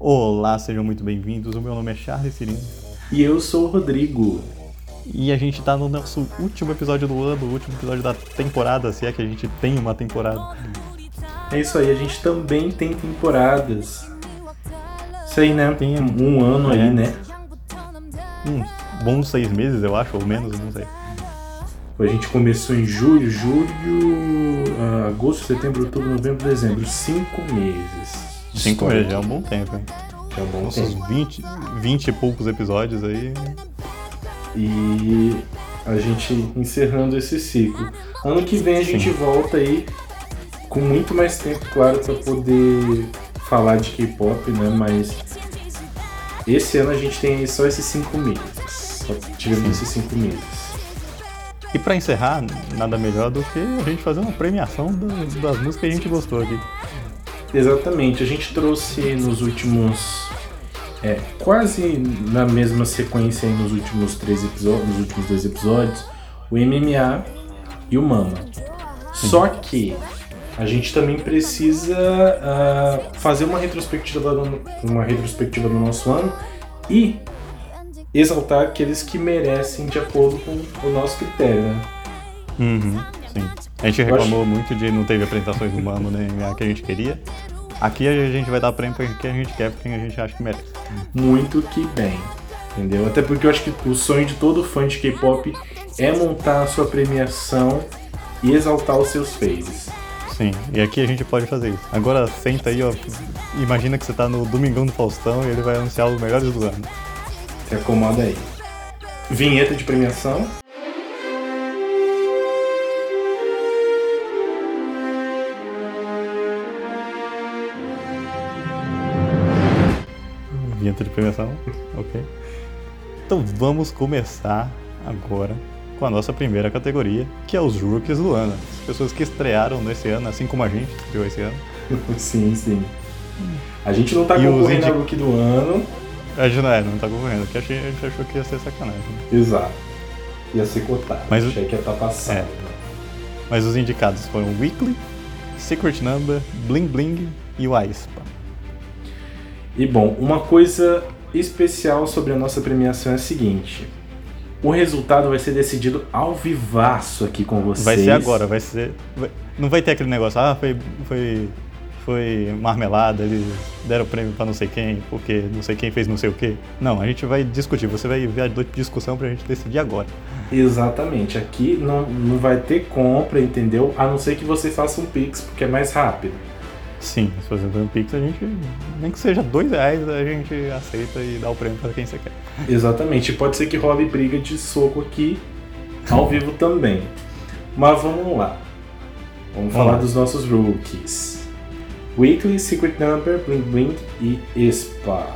Olá, sejam muito bem-vindos. O meu nome é Charles Cirino. E eu sou o Rodrigo. E a gente tá no nosso último episódio do ano, o último episódio da temporada, se é que a gente tem uma temporada. É isso aí, a gente também tem temporadas. Isso aí, né? Tem um ano é. aí, né? Uns bons seis meses, eu acho, ou menos, não sei. A gente começou em julho, julho, ah, agosto, setembro, outubro, novembro, dezembro. Cinco meses. Cinco meses, já é um bom tempo, hein? Já é um bom Nossos tempo. 20, 20 e poucos episódios aí. E a gente encerrando esse ciclo. Ano que vem a gente Sim. volta aí com muito mais tempo, claro, para poder falar de K-pop, né? Mas esse ano a gente tem só esses cinco meses. Só tivemos Sim. esses cinco meses. E pra encerrar, nada melhor do que a gente fazer uma premiação das, das músicas que a gente gostou aqui. Exatamente, a gente trouxe nos últimos. É, quase na mesma sequência aí nos últimos três episódios, nos últimos dois episódios, o MMA e o Mama. Só que a gente também precisa ah, fazer uma retrospectiva, do, uma retrospectiva do nosso ano e exaltar aqueles que merecem de acordo com o nosso critério, né? Uhum, sim. A gente reclamou muito de não teve apresentações do Mano nem a que a gente queria. Aqui a gente vai dar prêmio pra quem a gente quer, pra quem a gente acha que merece. muito que bem. Entendeu? Até porque eu acho que o sonho de todo fã de K-pop é montar a sua premiação e exaltar os seus faves. Sim, e aqui a gente pode fazer isso. Agora senta aí, ó. Imagina que você tá no Domingão do Faustão e ele vai anunciar os melhores do ano. Se acomoda aí. Vinheta de premiação. De premiação, ok. Então vamos começar agora com a nossa primeira categoria, que é os rookies do ano. As pessoas que estrearam nesse ano, assim como a gente estreou esse ano. sim, sim. A gente não tá E concorrendo a Rookie do ano. A gente não, é, não tá concorrendo, porque a gente achou que ia ser sacanagem. né? Exato. Ia ser cotado. Mas o- Achei que ia estar passado. É. Mas os indicados foram Weekly, Secret Number, Bling Bling e o Aespa. E bom, uma coisa especial sobre a nossa premiação é a seguinte. O resultado vai ser decidido ao vivaço aqui com vocês. Vai ser agora, vai ser. vai- não vai ter aquele negócio, ah, foi. foi. foi marmelada, eles deram prêmio pra não sei quem, porque não sei quem fez não sei o quê. Não, a gente vai discutir, você vai ver a discussão pra gente decidir agora. Exatamente. Aqui não, não vai ter compra, entendeu? A não ser que você faça um Pix, porque é mais rápido. Sim, se for um Pix, a gente. Nem que seja dois reais, a gente aceita e dá o prêmio pra quem você quer. Exatamente. Pode ser que role briga de soco aqui, ao vivo também. Mas vamos lá. Vamos Vamos falar lá. dos nossos rookies. Weekly, Secret Number, Bling Bling e Spa.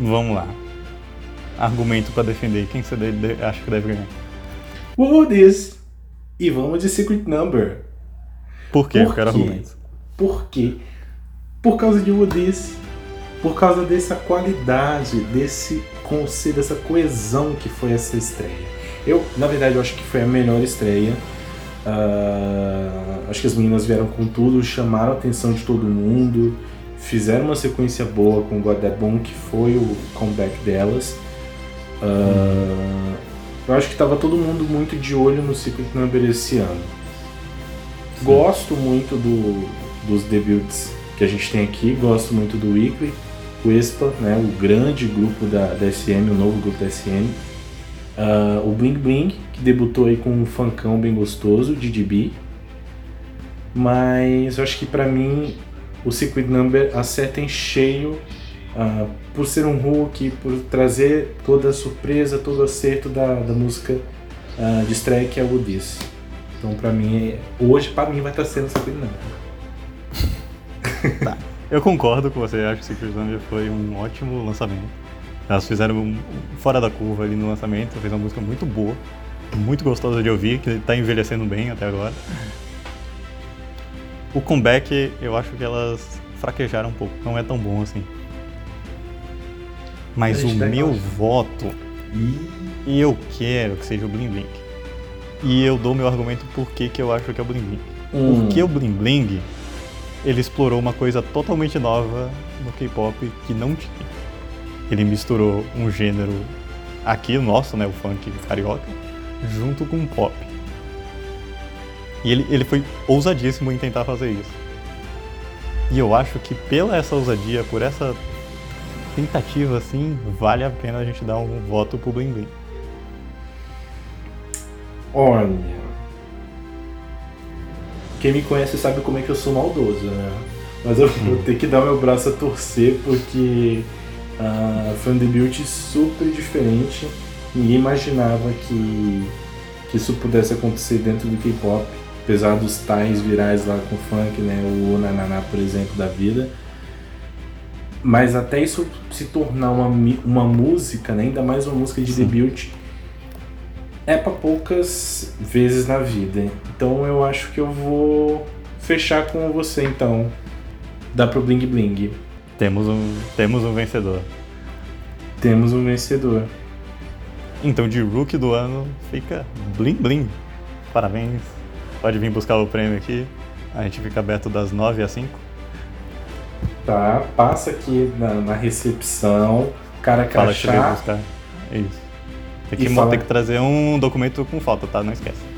Vamos lá. Argumento pra defender. Quem você acha que deve ganhar? Who this? E vamos de Secret Number. Por quê? Por Eu quero argumentos. Por quê? Por causa de Who this? Por causa dessa qualidade, desse conceito, dessa coesão que foi essa estreia. Eu, na verdade, eu acho que foi a melhor estreia. Ah, acho que as meninas vieram com tudo, chamaram a atenção de todo mundo, fizeram uma sequência boa com God That Bone, que foi o comeback delas. Ah, eu acho que estava todo mundo muito de olho no Secret Number esse ano. Gosto muito do, dos debuts que a gente tem aqui, gosto muito do Weekly, o ESPA, né, o grande grupo da, da SM, o novo grupo da SM. Ah, o Bling Bling, que debutou aí com um funkão bem gostoso, DDB. Mas eu acho que pra mim o Secret Number acerta em cheio ah, por ser um hook, por trazer toda a surpresa, todo o acerto da, da música ah, de estreia que é o This. Então pra mim, é- hoje pra mim vai estar sendo o Secret Number. Eu concordo com você, acho que Secret Number foi um ótimo lançamento. Elas fizeram um fora da curva ali no lançamento, fez uma música muito boa, muito gostosa de ouvir, que tá envelhecendo bem até agora. O comeback, eu acho que elas fraquejaram um pouco, não é tão bom assim. Mas o tá meu voto, e eu quero que seja o Bling Bling. E eu dou meu argumento por que que eu acho que é o Bling Bling. Hum. Porque o Bling Bling, ele explorou uma coisa totalmente nova no K-pop que não tinha. Ele misturou um gênero aqui, nosso, né, o funk carioca, junto com o pop. E ele, ele foi ousadíssimo em tentar fazer isso. E eu acho que pela essa ousadia, por essa tentativa assim, vale a pena a gente dar um voto pro Bling Bling. Olha. Quem me conhece sabe como é que eu sou maldoso, né? Mas eu vou ter que dar meu braço a torcer porque uh, foi um debut super diferente. Ninguém imaginava que, que isso pudesse acontecer dentro do K-pop. Apesar dos tais virais lá com funk, né? O Nananá, por exemplo, da vida. Mas até isso se tornar uma, uma música, né? ainda mais uma música de Sim. debut, é para poucas vezes na vida. Então eu acho que eu vou fechar com você então. Dá pro Bling Bling. Temos um, temos um vencedor. Temos um vencedor. Então de Rookie do ano fica Bling Bling. Parabéns. Pode vir buscar o prêmio aqui. A gente fica aberto das 9 às 5. Tá, passa aqui na, na recepção. Cara Fala que veio buscar. Isso. Tem que, fala... tem que trazer um documento com foto, tá? Não esquece.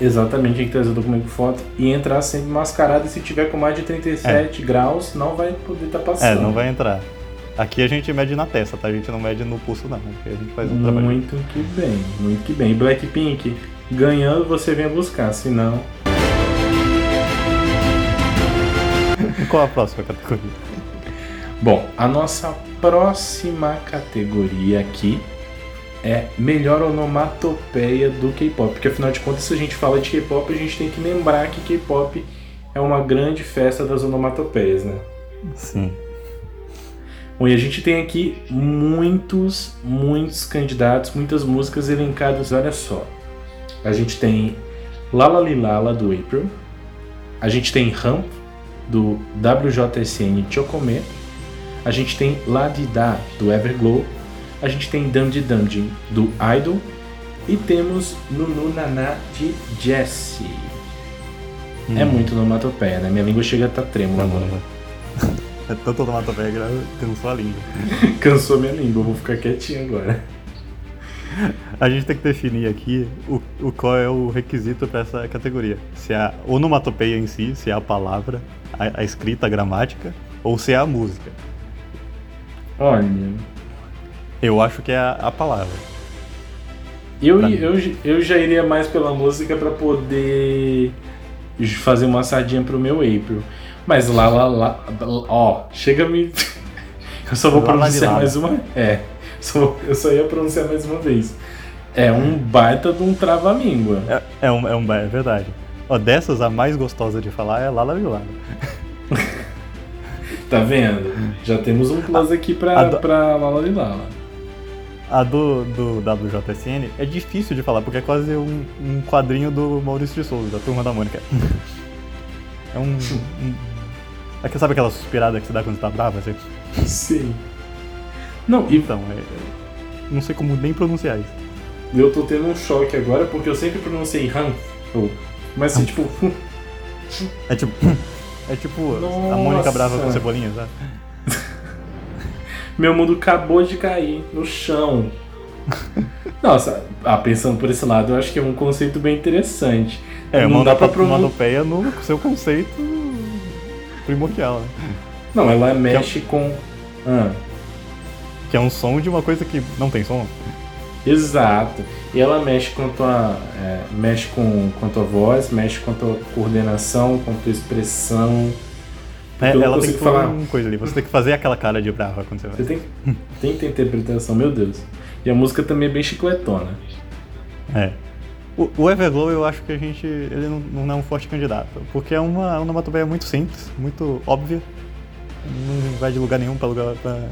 Exatamente, tem que trazer o documento com foto e entrar sempre mascarado. E se tiver com mais de 37 é. graus, não vai poder estar tá passando. É, não vai entrar. Aqui a gente mede na testa, tá? A gente não mede no pulso, não. Porque a gente faz um muito trabalho. Muito que bem, muito que bem. Blackpink, ganhando você vem buscar, senão. Qual a próxima categoria? Bom, a nossa próxima categoria aqui é melhor onomatopeia do K-pop. Porque afinal de contas, se a gente fala de K-pop, a gente tem que lembrar que K-pop é uma grande festa das onomatopeias, né? Sim. Bom, e a gente tem aqui muitos, muitos candidatos, muitas músicas elencadas. Olha só. A gente tem Lala Lilala do April. A gente tem Ramp do WJSN Chocomé. A gente tem La Dida do Everglow a gente tem Dandy Dandy do Idol e temos Nunu Naná de Jessie. É hum. É muito onomatopeia, né? Minha língua chega a estar tá trêmula agora. É tanto onomatopeia que cansou a língua. cansou minha língua, vou ficar quietinho agora. A gente tem que definir aqui o, o qual é o requisito para essa categoria. Se é a onomatopeia em si, se é a palavra, a, a escrita, a gramática, ou se é a música. Olha, eu acho que é a, a palavra. Eu, eu, eu já iria mais pela música para poder fazer uma sardinha pro meu April. Mas lá, lá, lá, ó, chega a me. Eu só vou lá, pronunciar lá mais uma. É, só, eu só ia pronunciar mais uma vez. É um baita de um trava-língua. É, é, um, é, um, é verdade. Ó, dessas, a mais gostosa de falar é Lala Vilada. tá vendo? Já temos um plus aqui pra, do... pra Lala Lala. A do, do WJSN é difícil de falar, porque é quase um, um quadrinho do Maurício de Souza, da Turma da Mônica. É um. um é sabe aquela suspirada que você dá quando você tá brava? Assim? Sim. Não, então, é, não sei como nem pronunciar isso. Eu tô tendo um choque agora porque eu sempre pronunciei Han. Mas assim, tipo. É tipo. É tipo Nossa. a Mônica brava com cebolinha, sabe? Meu mundo acabou de cair no chão. Nossa, ah, pensando por esse lado, eu acho que é um conceito bem interessante. É, não dá pra pronunciar. no seu conceito primordial, né? Não, ela mexe é... com. Ah. Que é um som de uma coisa que não tem som. Exato. E ela mexe com a tua, é, mexe com, com a tua voz, mexe com a tua coordenação, com a tua expressão. É, ela tem que falar uma coisa ali. Você tem que fazer aquela cara de brava quando você vai. Você tem, tem que ter interpretação, meu Deus. E a música também é bem chicletona. É. O, o Everglow eu acho que a gente. ele não, não é um forte candidato. Porque é uma onomatopeia muito simples, muito óbvia. Não vai de lugar nenhum pra lugar pra,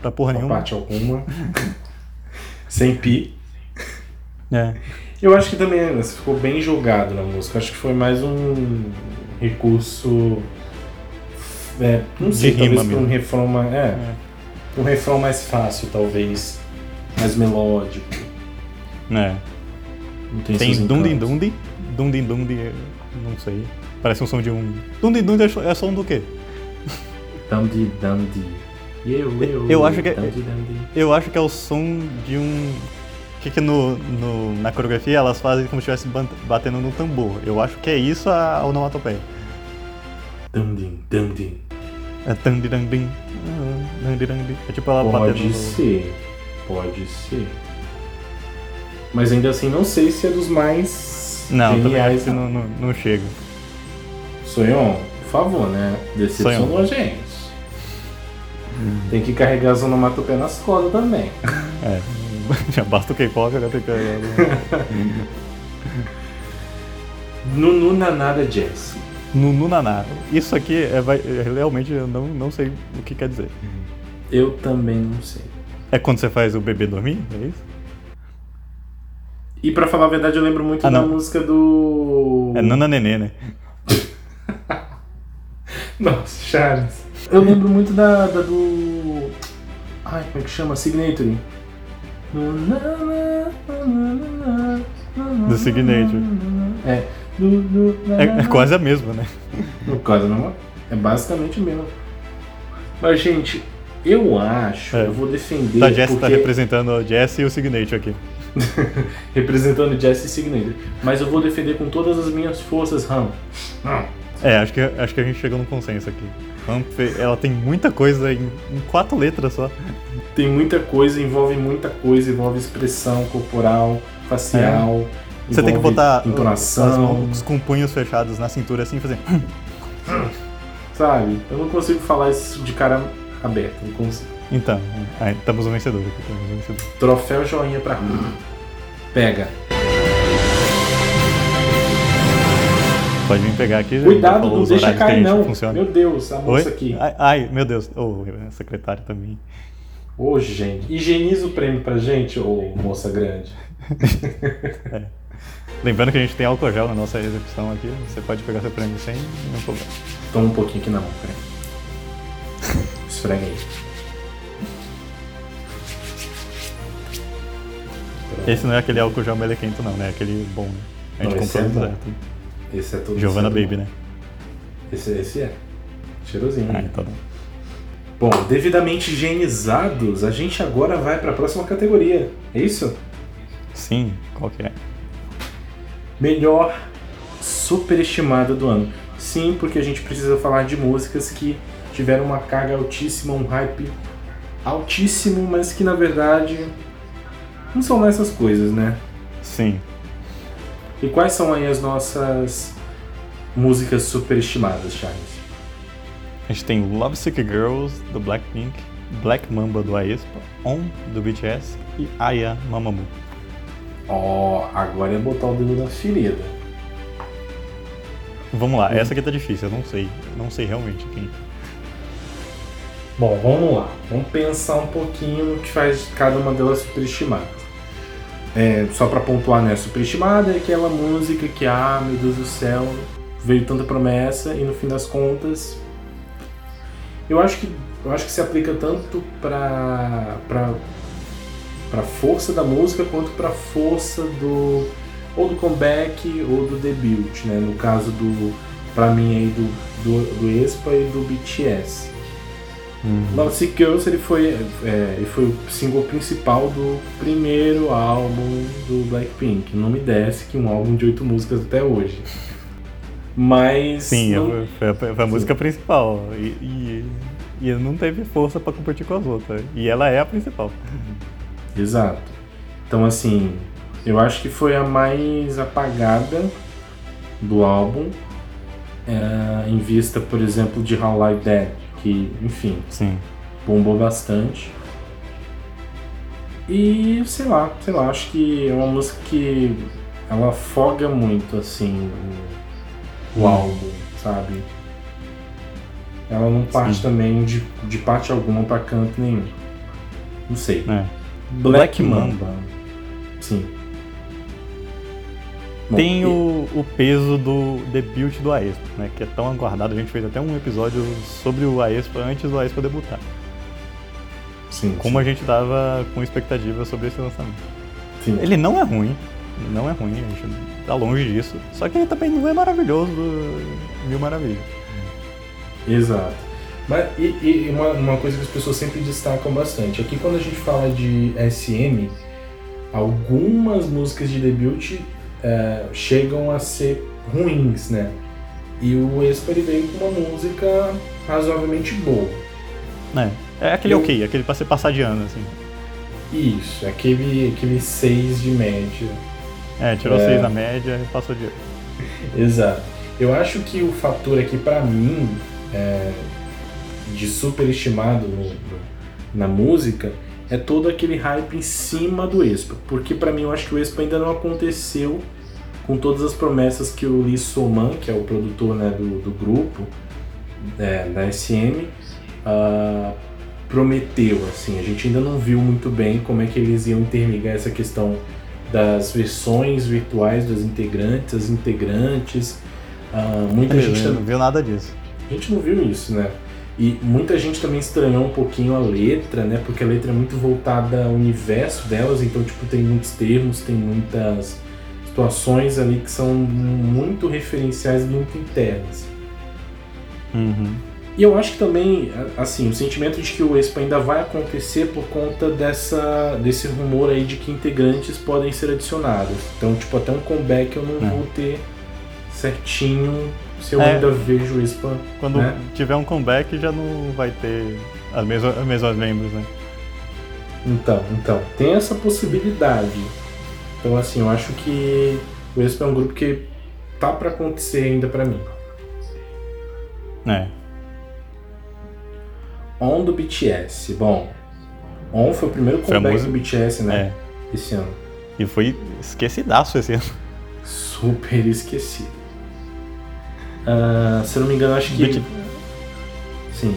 pra porra pra nenhuma. parte alguma. Sem pi. É. Eu acho que também ficou bem jogado na música. Acho que foi mais um recurso é, não sei, de talvez para um refrão mais. É, é. Um refrão mais fácil, talvez. Mais melódico. É. Não tem tem Dundi Dundi. Dundi Dundi, não sei. Parece um som de um. Dundi Dundi é som do quê? Dumdy Dumdy. Eu, eu, Eu acho que- Dumdy. Eu acho que é o som de um. Que, que no, no- na coreografia elas fazem como se estivesse batendo no tambor. Eu acho que é isso a onomatopeia. Dumdy Dumdy. É tandirandim. ah, tandirandim. É tipo ela batendo Pode no. ser. Pode ser. Mas ainda assim, não sei se é dos mais Não, também geniais. acho que não, não, não chega. Sonhon, por favor, né? Decepcionou a gente. Tem que carregar as onomatopeias nas costas também. É. Já basta o K-pop, agora tem que. Nunu Nanada Jazz. Nunu Naná. Isso aqui é, vai- é, realmente eu não, não sei o que quer dizer. Eu também não sei. É quando você faz o bebê dormir? É isso? E pra falar a verdade, eu lembro muito Ah, da não. música do. É Nana Nenê, né? Nossa, Charles. Eu lembro muito da, da do. Ai, como é que chama? Signature. Do Signature. É. Do, do, É, é quase a mesma, né? No caso, não. É basicamente o mesmo. Mas, gente, eu acho, É. eu vou defender. A Jess tá porque- representando o Jess e o Signature aqui. representando Jesse Signature. Mas eu vou defender com todas as minhas forças, Ram. Ram. É, acho que, acho que a gente chegou num consenso aqui. Humphrey, ela tem muita coisa em, em quatro letras só. Tem muita coisa, envolve muita coisa, envolve expressão corporal, facial. Você tem que botar as entonação, mãos com punhos fechados na cintura assim, fazer. sabe? Eu não consigo falar isso de cara aberta, não consigo. Então, aí, estamos no vencedor aqui. Estamos vencedor. Troféu joinha pra mim. Pega. Pode vir pegar aqui. já Cuidado, não deixa cair não. funciona. Meu Deus, a Oi? moça aqui. Ai, ai, meu Deus. Ô, secretário também. Ô, gente. Higieniza o prêmio pra gente, ô moça grande. Lembrando que a gente tem álcool gel na nossa execução aqui. Você pode pegar seu prêmio sem nenhum problema. Toma um pouquinho aqui na mão, peraí. Esfrega aí. Esse não é aquele álcool gel melequento, não, né? Aquele bom, né? A gente Não, esse comprou é no bom. certo. Esse é todo Giovanna esse é Baby, bom. né? Esse, esse é. Cheirosinho. Ah, então. Bom, devidamente higienizados, a gente agora vai para a próxima categoria. É isso? Sim, qual que é? Melhor superestimada do ano. Sim, porque a gente precisa falar de músicas que tiveram uma carga altíssima, um hype altíssimo, mas que na verdade não são lá essas coisas, né? Sim. E quais são aí as nossas músicas superestimadas, Charles? A gente tem Lovesick Girls, do Blackpink, Black Mamba, do Aespa, On, do BTS e Aya Mamamoo. Ó, agora é botar o dedo na ferida. Vamos lá, essa aqui tá difícil, eu não sei. Eu não sei realmente quem. Bom, vamos lá. Vamos pensar um pouquinho no que faz cada uma delas superestimada. É, só pra pontuar, né? Superestimada é aquela música que, ah, meu Deus do céu, veio tanta promessa e no fim das contas. Eu acho que, eu acho que se aplica tanto pra, pra, pra força da música quanto pra força do. ou do comeback ou do debut, né? No caso do. pra mim aí do, do, do Espa e do BTS. Love Sick Girls ele foi, é, ele foi o single principal do primeiro álbum do Blackpink. Não me desce que um álbum de oito músicas até hoje. Mas. Sim, não- foi, a, foi a música principal. E, e, e não teve força pra competir com as outras. E ela é a principal. Exato. Então, assim, eu acho que foi a mais apagada do álbum, é, em vista, por exemplo, de How Like That, que, enfim, Sim. bombou bastante. E sei lá, sei lá, acho que é uma música que ela afoga muito assim o, o Hum. álbum, sabe? Ela não parte Sim. também de, de parte alguma pra canto nenhum. Não sei. É. Black Black Mamba. Sim. Bom, Tem e- o, o peso do debut do Aespa, né? Que é tão aguardado. A gente fez até um episódio sobre o Aespa antes do Aespa debutar. Sim, Como a gente tava com expectativa sobre esse lançamento. sim. Ele não é ruim, não é ruim, a gente tá longe disso. Só que ele também não é maravilhoso, mil maravilhas. Exato. Mas, e, e uma, uma, coisa que as pessoas sempre destacam bastante, aqui quando a gente fala de SM, algumas músicas de debut é, chegam a ser ruins, né? E o ele veio com uma música razoavelmente boa. É, é aquele Eu... ok, aquele pra ser passar de ano, assim. Isso, aquele, aquele 6 de média. É, tirou 6 é... da média e passou de ano. Exato. Eu acho que o fator aqui para mim é, de superestimado no, no, na música é todo aquele hype em cima do Expa. Porque para mim eu acho que o Expa ainda não aconteceu com todas as promessas que o Lee Soman, que é o produtor né, do, do grupo, é, da SM, uh, ah, prometeu. Assim, a gente ainda não viu muito bem como é que eles iam interligar essa questão das versões virtuais dos integrantes, as integrantes. Uh, muita é, gente não viu nada disso. A gente não viu isso, né? E muita gente também estranhou um pouquinho a letra, né? Porque a letra é muito voltada ao universo delas, então tipo tem muitos termos, tem muitas situações ali que são muito referenciais, muito internas. Uhum. E eu acho que também, assim, o sentimento de que o Expo ainda vai acontecer por conta dessa, desse rumor aí de que integrantes podem ser adicionados. Então, tipo, até um comeback eu não é. vou ter certinho se eu é, ainda vejo o Expo. Quando né? tiver um comeback já não vai ter as mesmas, as mesmas membros, né? Então, então, tem essa possibilidade. Então, assim, eu acho que o Expo é um grupo que tá para acontecer ainda para mim. É. On do BTS. Bom, On foi o primeiro comeback do BTS, né? É. Esse ano. E foi esquecidaço esse ano. Super esquecido. Uh, se eu não me engano, acho que. BT... Sim.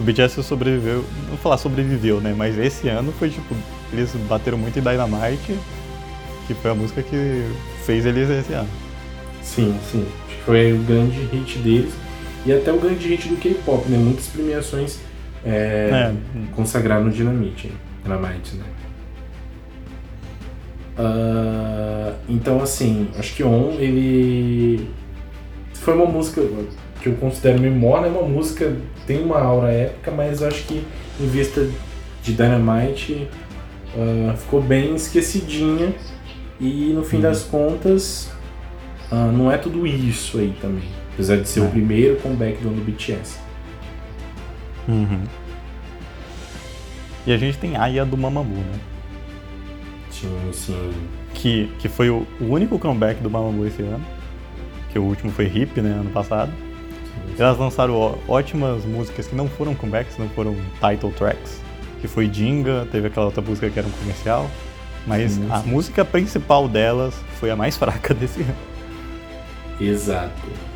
O BTS sobreviveu. Não vou falar sobreviveu, né? Mas esse ano foi tipo. Eles bateram muito em Dynamite, que foi a música que fez eles esse ano. Sim, sim. Acho que foi o grande hit deles e até o grande hit do K-pop, né? Muitas premiações é, é. consagraram no Dynamite, Dynamite, né? Uh, então, assim, acho que On, ele foi uma música que eu considero memória, é uma música tem uma aura épica, mas acho que em vista de Dynamite uh, ficou bem esquecidinha e no fim uhum. das contas uh, não é tudo isso aí também. Apesar de ser é. o primeiro comeback do ano do BTS. Uhum. E a gente tem Aya do Mamamoo, né? Sim, sim. Que, que foi o, o único comeback do Mamamoo esse ano. Que o último foi Hip, né? Ano passado. Elas lançaram ótimas músicas que não foram comebacks, não foram title tracks. Que foi Jinga, teve aquela outra música que era um comercial. Mas sim, a música principal delas foi a mais fraca desse ano. Exato.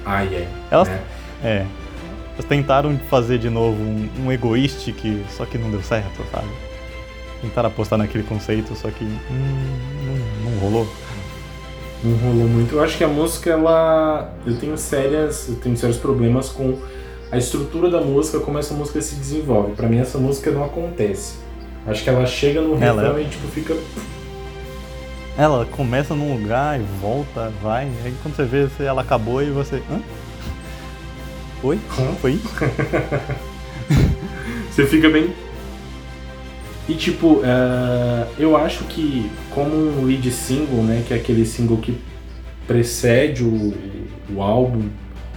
Ah, é. Elas, né? é. Elas tentaram fazer de novo um, um egoístic, só que não deu certo, sabe? Tentaram apostar naquele conceito, só que hum, não, não rolou. Não rolou muito. Eu acho que a música, ela. Eu tenho sérias. Eu tenho sérios problemas com a estrutura da música, como essa música se desenvolve. Para mim essa música não acontece. Acho que ela chega no refrão é... e tipo fica ela começa num lugar e volta, vai, aí quando você vê, ela acabou e você. Hã? Oi? Hã? Foi você fica bem. E tipo, uh, eu acho que como um lead single, né, que é aquele single que precede o, o álbum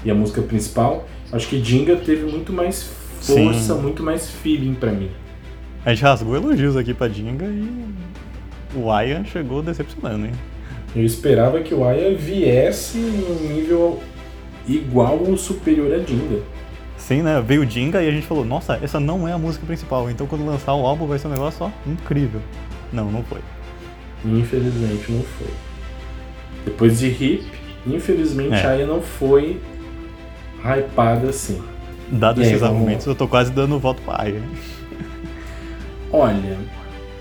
e a música principal, acho que Jinga teve muito mais força, Sim. muito mais feeling para mim. A gente rasgou elogios aqui pra Jinga e o Aya chegou decepcionando, hein? Eu esperava que o Aya viesse num nível igual ou superior a Jinga. Sim, né? Veio Jinga e a gente falou, nossa, essa não é a música principal, então quando lançar o álbum vai ser um negócio só incrível. Não, não foi. Infelizmente não foi. Depois de Hip, infelizmente é. a Aya não foi hypada assim. Dado esses argumentos, eu tô quase dando voto pra Aya. Olha,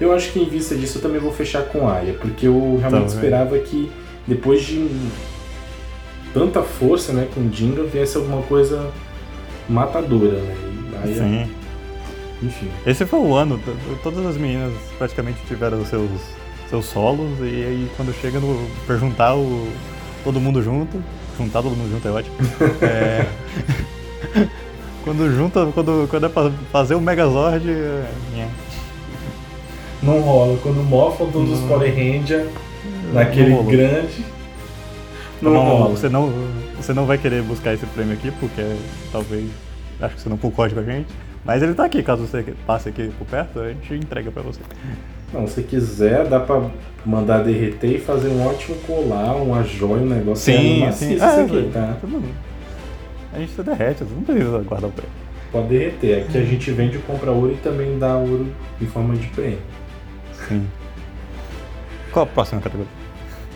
eu acho que em vista disso eu também vou fechar com Aya, porque eu realmente tá esperava que depois de tanta força, né, com Jinga, viesse alguma coisa matadora, né? Aya, Sim. Enfim. Esse foi o ano, todas as meninas praticamente tiveram seus, seus solos, e aí quando chega no. perguntar o, todo mundo junto, juntar todo mundo junto é ótimo. é, Quando junta, quando, quando é pra fazer o Megazord. É... Não rola. Quando mofam todos os Power Ranger naquele não grande. Não, não rola. Você não, você não vai querer buscar esse prêmio aqui, porque talvez. Acho que você não concorde com a gente. Mas ele tá aqui, caso você passe aqui por perto, a gente entrega pra você. Não, se quiser, dá pra mandar derreter e fazer um ótimo colar, uma joia, um negócio. Sim, é sim. Ah, aqui, tá? A gente derrete, não precisa guardar o prêmio. Pode derreter. Aqui a gente vende, compra ouro e também dá ouro em forma de prêmio. Sim. Qual a próxima categoria?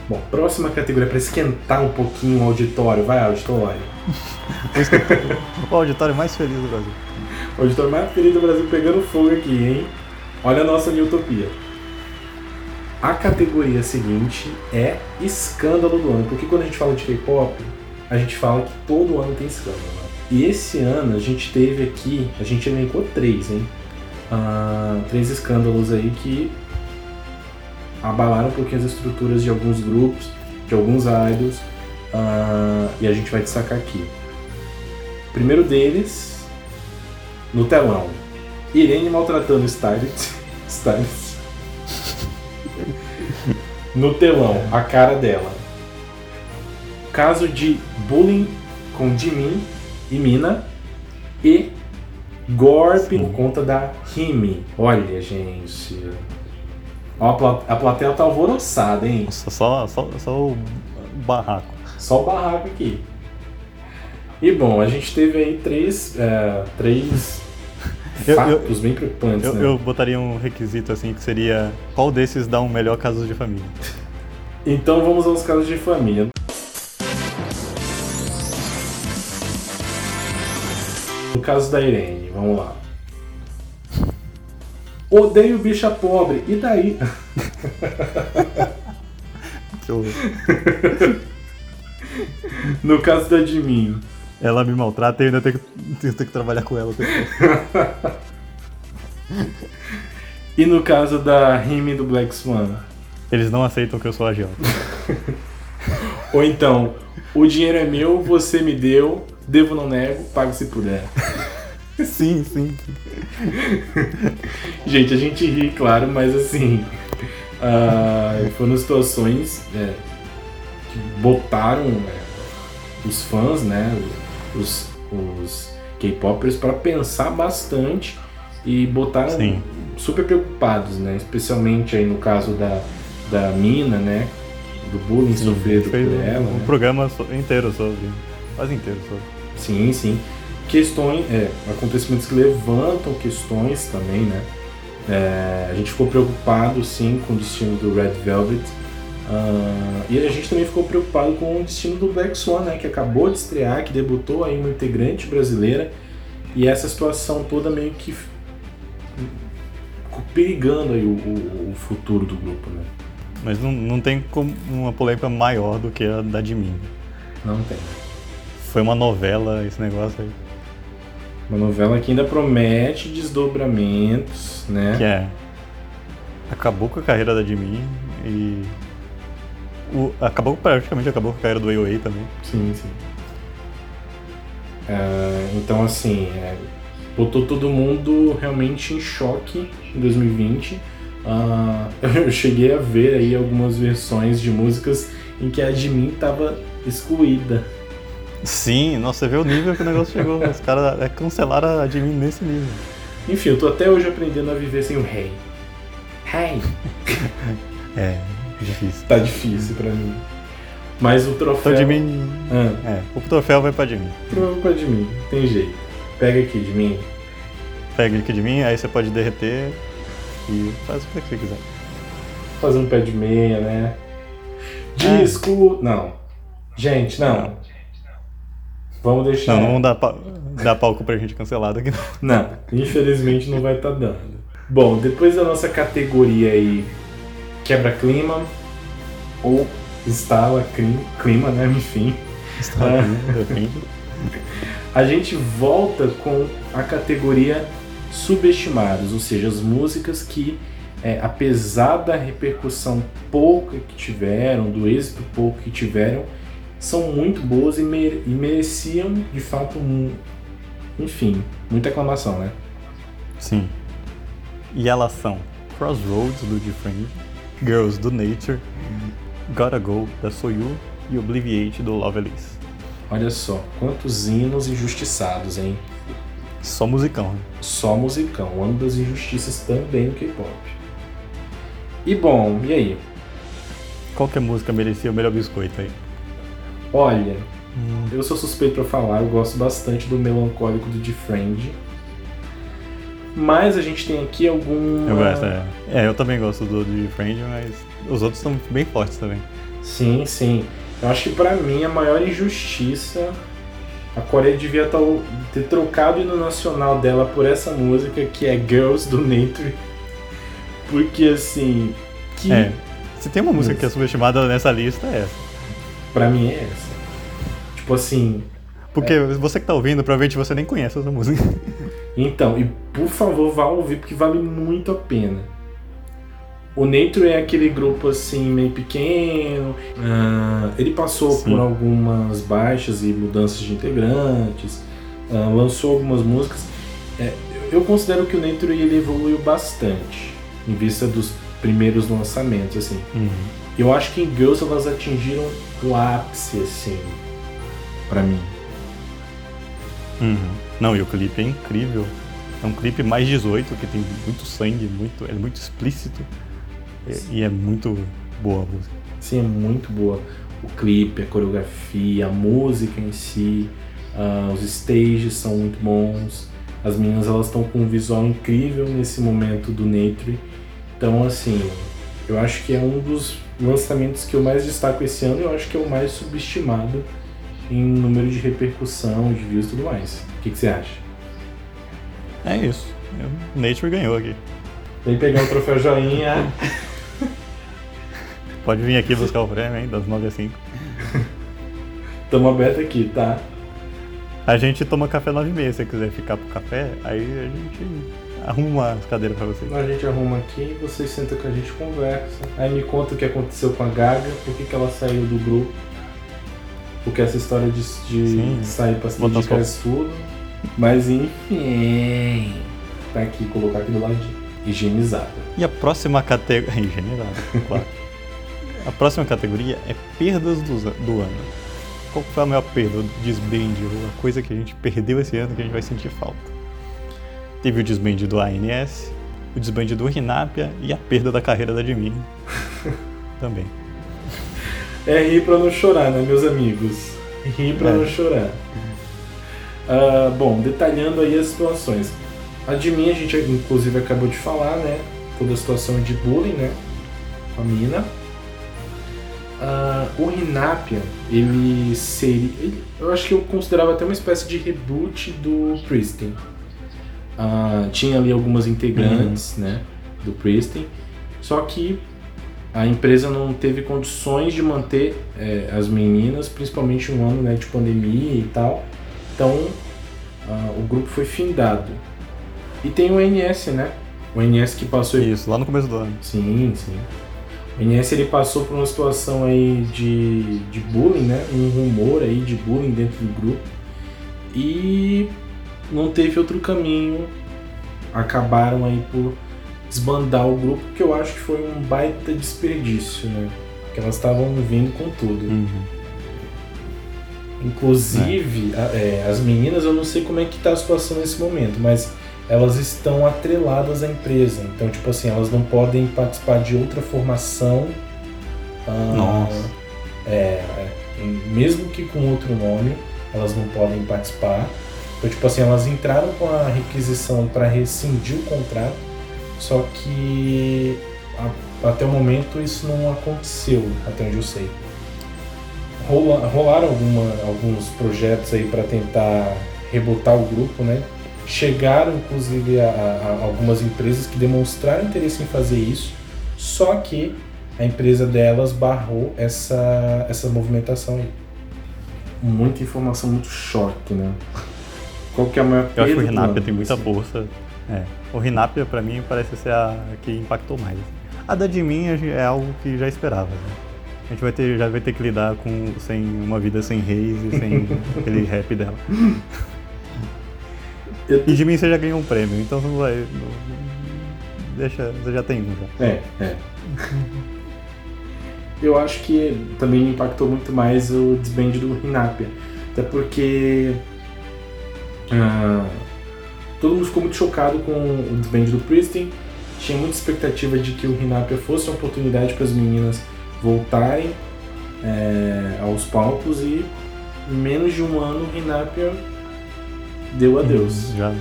Bom, próxima categoria para esquentar um pouquinho o auditório. Vai, auditório. o auditório mais feliz do Brasil. O auditório mais feliz do Brasil pegando fogo aqui, hein? Olha a nossa utopia. A categoria seguinte é escândalo do ano, porque quando a gente fala de K-pop, a gente fala que todo ano tem escândalo. Né? E esse ano a gente teve aqui, a gente elencou três, hein? Uh, três escândalos aí que abalaram um pouquinho as estruturas de alguns grupos, de alguns idols, uh, e a gente vai destacar aqui. O primeiro deles, no telão, Irene maltratando Stylist. Stylist. no telão, a cara dela. Caso de bullying com Jimin e Mina. E Gorp por conta da Rime. Olha, gente. Ó, a plateia tá alvoroçada, hein? Nossa, só, só, só o barraco. Só o barraco aqui. E bom, a gente teve aí três, é, três eu, fatos eu, bem preocupantes. Eu, né? eu botaria um requisito assim que seria qual desses dá um melhor caso de família. então vamos aos casos de família. No caso da Irene, vamos lá. Odeio bicha pobre. E daí? no caso da Jimin. Ela me maltrata e eu ainda tenho que, tenho que trabalhar com ela. e no caso da Rime do Black Swan? Eles não aceitam que eu sou agiota. Ou então, o dinheiro é meu, você me deu, devo não nego, pago se puder. sim, sim. gente, a gente ri, claro, mas assim. Uh, foram situações é, que botaram é, os fãs, né? Os, os K-popers para pensar bastante e botaram Sim. super preocupados, né? Especialmente aí no caso da, da Mina, né? Do bullying sim, sofrido por ela. Um né? programa inteiro sobre. Quase inteiro sobre. Sim, sim questões, é, acontecimentos que levantam questões também, né? É, a gente ficou preocupado sim com o destino do Red Velvet uh, e a gente também ficou preocupado com o destino do Black Swan, né? Que acabou de estrear, que debutou aí uma integrante brasileira e essa situação toda meio que perigando aí o, o, o futuro do grupo, né? Mas não, não tem uma polêmica maior do que a da de mim. Não tem. Foi uma novela esse negócio aí. Uma novela que ainda promete desdobramentos, né? Que é. Acabou com a carreira da Jimin e. O, acabou praticamente acabou com a carreira do AOA também. Sim, sim. Uh, então assim, é, botou todo mundo realmente em choque em 2020. Uh, eu cheguei a ver aí algumas versões de músicas em que a Jimin estava excluída Sim, nossa, você vê o nível que o negócio chegou. Os caras é, cancelaram a Jimmy nesse nível. Enfim, eu tô até hoje aprendendo a viver sem o rei. Rei! é, difícil. Tá difícil pra mim. Mas o troféu. Então. Ah. É, o troféu vai pra Jimmy. O troféu vai pra Jimmy, tem jeito. Pega aqui de mim. Pega aqui de mim, aí você pode derreter e faz o que você quiser. Fazer um pé de meia, né? Disco. É. Não. Gente, não. não. Vamos deixar. Não, não vamos dar, pa... dar palco pra gente cancelado aqui. Não, não infelizmente não vai estar tá dando. Bom, depois da nossa categoria aí quebra-clima ou instala clima, né? Enfim. Instala clima. A gente volta com a categoria subestimados, ou seja, as músicas que, é, apesar da repercussão pouca que tiveram, do êxito pouco que tiveram, são muito boas e, mere e mereciam de fato um, enfim, muita aclamação, né? Sim. E elas são Crossroads, do Defriend, Girls, do Nature, Gotta Go, da Soyu e Obliviate, do Loveless. Olha só, quantos hinos injustiçados, hein? Só musicão, né? Só musicão, o ano das injustiças também no K-pop. E bom, e aí? Qual que a música merecia o melhor biscoito aí? Olha, eu sou suspeito pra falar, eu gosto bastante do melancólico do Defriend. Mas a gente tem aqui algum. Eu gosto, é. É, eu também gosto do Defriend, mas os outros são bem fortes também. Sim, sim. Eu acho que pra mim a maior injustiça. A Coreia devia tá, ter trocado o hino nacional dela por essa música que é Girls do Nature. Porque assim. Que... É. Se tem uma música que é subestimada nessa lista, é essa. Pra mim é essa. Tipo assim. Porque é. você que tá ouvindo, provavelmente você nem conhece essa música. Então, e por favor vá ouvir, porque vale muito a pena. O Nature é aquele grupo assim, meio pequeno. Uh, ele passou Sim. por algumas baixas e mudanças de integrantes. Uh, lançou algumas músicas. É, eu considero que o Nature ele evoluiu bastante em vista dos primeiros lançamentos, assim. Uhum. Eu acho que em Girls elas atingiram o ápice, assim, para mim. Uhum. Não, e o clipe é incrível. É um clipe mais 18, que tem muito sangue, muito, é muito explícito. E, e é muito boa a música. Sim, é muito boa. O clipe, a coreografia, a música em si, uh, os stages são muito bons. As meninas elas estão com um visual incrível nesse momento do Nature. Então, assim, eu acho que é um dos lançamentos que eu mais destaco esse ano e eu acho que é o mais subestimado em número de repercussão, de views e tudo mais. O que, que você acha? É isso. O Nature ganhou aqui. Vem pegar o troféu joinha. Pode vir aqui buscar o prêmio, hein? Das 9 às 5. Tamo aberto aqui, tá? A gente toma café 9 e meia, se você quiser ficar pro café, aí a gente arruma as cadeiras pra vocês. A gente arruma aqui, vocês sentam com a gente conversa. Aí me conta o que aconteceu com a Gaga, por que, que ela saiu do grupo. Porque essa história de, de sair pra se dedicar tudo. Mas enfim. Tá aqui, colocar aqui do ladinho. Higienizada. E a próxima categoria. Higienizada, claro. a próxima categoria é perdas do, do ano. Qual foi a maior perda? O desband, a coisa que a gente perdeu esse ano que a gente vai sentir falta. Teve o desband do ANS, o desband do Rinapia e a perda da carreira da Jimmy. Também. É rir pra não chorar, né, meus amigos? Rir pra é. não chorar. Uh, bom, detalhando aí as situações. A de mim a gente inclusive acabou de falar, né? Toda a situação de bullying, né? Com a mina. Uh, o Rinapia, ele seria. Ele, eu acho que eu considerava até uma espécie de reboot do Pristin. Uh, tinha ali algumas integrantes, uhum. né? Do Pristin. Só que a empresa não teve condições de manter é, as meninas, principalmente um ano né, de pandemia e tal. Então uh, o grupo foi findado. E tem o NS, né? O NS que passou. Isso, lá no começo do ano. Sim, sim. O NS ele passou por uma situação aí de, de bullying, né? Um rumor aí de bullying dentro do grupo. E não teve outro caminho. Acabaram aí por desbandar o grupo, que eu acho que foi um baita desperdício, né? Porque elas estavam vindo com tudo. Uhum. Inclusive, é. A, é, as meninas, eu não sei como é que tá a situação nesse momento, mas elas estão atreladas à empresa. Então, tipo assim, elas não podem participar de outra formação. Ah, Nossa. É, é, mesmo que com outro nome, elas não podem participar. Então, tipo assim, elas entraram com a requisição para rescindir o contrato só que a, até o momento isso não aconteceu, até onde eu sei. Rola, rolaram alguma, alguns projetos aí para tentar rebotar o grupo, né? Chegaram inclusive a, a, algumas empresas que demonstraram interesse em fazer isso, só que a empresa delas barrou essa, essa movimentação aí. Muita informação, muito choque, né? Qual que é a maior Eu acho que o Renap tem muita assim? força. É. O Rinapia, pra mim, parece ser a que impactou mais. A da de mim é algo que já esperava. Né? A gente vai ter, já vai ter que lidar com sem uma vida sem reis e sem aquele rap dela. Eu- E de mim você já ganhou um prêmio, então você não vai. não- deixa, você já tem um já. É, é. Eu acho que também impactou muito mais o desband do Hinapia. Até porque ah, todo mundo ficou muito chocado com o desband do Pristin. Tinha muita expectativa de que o Hinapia fosse uma oportunidade para as meninas voltarem é, aos palcos e em menos de um ano o Hinapia deu adeus. Já.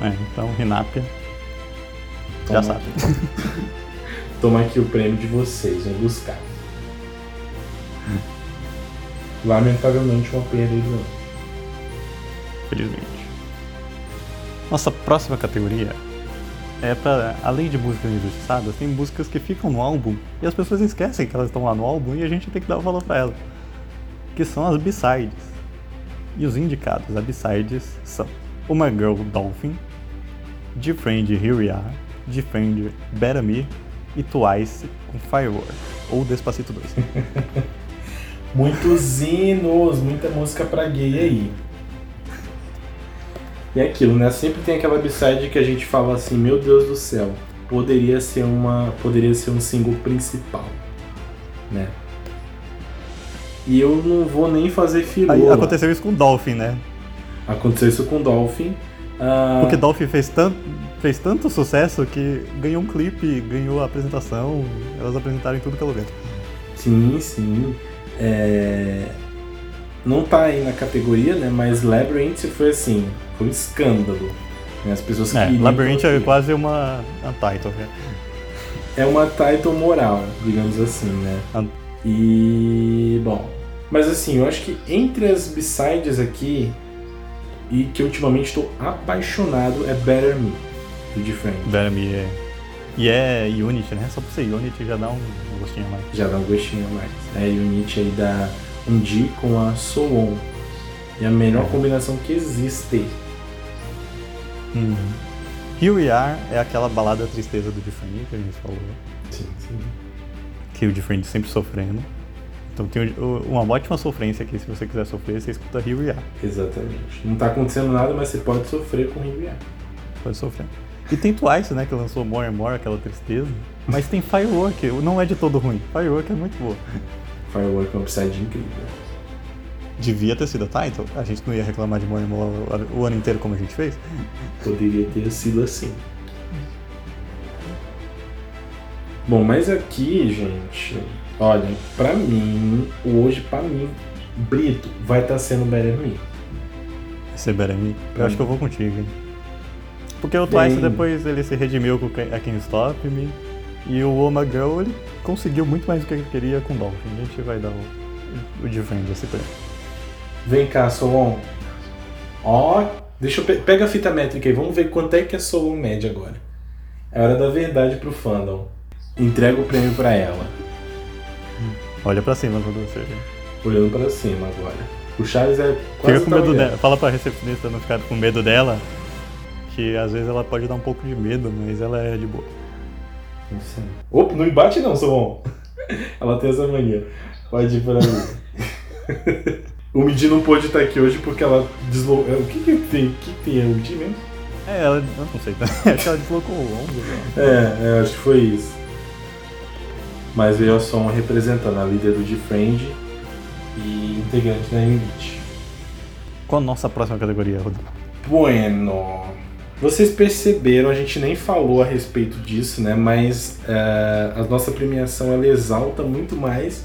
É, então, Renapia. Já sabe. Toma aqui o prêmio de vocês, vem buscar. Lamentavelmente uma perda do ano. Felizmente. Nossa próxima categoria é pra, além de músicas injustiçadas, tem músicas que ficam no álbum e as pessoas esquecem que elas estão lá no álbum e a gente tem que dar o valor pra elas. Que são as B-sides. E os indicados a B-sides são Uma Girl Dolphin, Defriend Here We Are, Defriend Better Me e Twice com Firework, ou Despacito 2. Muitos hinos, muita música pra gay aí. E é aquilo, né? Sempre tem aquela b-side que a gente fala assim, meu Deus do céu, poderia ser uma, poderia ser um single principal, né? E eu não vou nem fazer firula. aconteceu isso com Dolphin, né? Aconteceu isso com Dolphin. Ah, Porque Dolphin fez tanto, fez tanto sucesso que ganhou um clipe, ganhou a apresentação, elas apresentaram em tudo que é lugar. Sim, sim. É, Não tá aí na categoria, né? Mas Labyrinth foi assim, foi um escândalo. né? As pessoas É, queriam Labyrinth é quase uma Untitled. né? É uma title moral, digamos assim, né? Ah. E. Bom. Mas assim, eu acho que entre as B-sides aqui, e que ultimamente estou apaixonado, é Better Me, do Different. Better Me é... E é Unity, né? Só por ser Unity já dá um gostinho a mais. Já dá um gostinho a mais. É a Unity aí da Undi com a Soon. E a melhor É. combinação que existe. Uhum. Here We Are é aquela balada tristeza do Different que a gente falou. Sim, sim. Que o Different sempre sofrendo. Então tem uma ótima sofrência aqui, se você quiser sofrer, você escuta Here We Are. Exatamente. Não tá acontecendo nada, mas você pode sofrer com Riviera. Pode sofrer. E tem Twice, né, que lançou More and More, aquela tristeza. Mas tem Firework, não é de todo ruim. Firework é muito boa. Firework é um upside incrível. Devia ter sido a title, a gente não ia reclamar de More o ano inteiro como a gente fez. Poderia ter sido assim. Bom, mas aqui, gente, olha, pra mim, o hoje pra mim, Brito vai estar sendo Better Me. Esse Better Me, Pra eu acho que eu vou contigo, hein. Porque o Twice Bem- depois ele se redimiu com o a Can't Stop Me. E o Oma Girl ele conseguiu muito mais do que ele queria com Dolphin. A gente vai dar o, o Defend esse prêmio. Vem cá, Solon. Ó, deixa eu pe pega a fita métrica aí, vamos ver quanto é que a Solon mede agora. É hora da verdade pro fandom. Entrega o prêmio pra ela. Olha pra cima quando você. Olhando pra cima agora. O Charles é quase Fica com medo dela. Fala pra recepcionista não ficar com medo dela. Que às vezes ela pode dar um pouco de medo, mas ela é de boa. Não sei. Opa, não me bate não, Solon. Ela tem essa mania. Pode ir pra mim. o Midi não pôde estar aqui hoje porque ela deslocou. O que que tem? O que que tem? É o Midi mesmo? É, ela. Eu não sei, acho que ela deslocou o ombro. né? É, é, acho que foi isso. Mas veio a som representando a líder do Defriend e integrante da Elite. Qual a nossa próxima categoria, Rodrigo? Bueno, vocês perceberam, a gente nem falou a respeito disso, né? Mas é, a nossa premiação ela exalta muito mais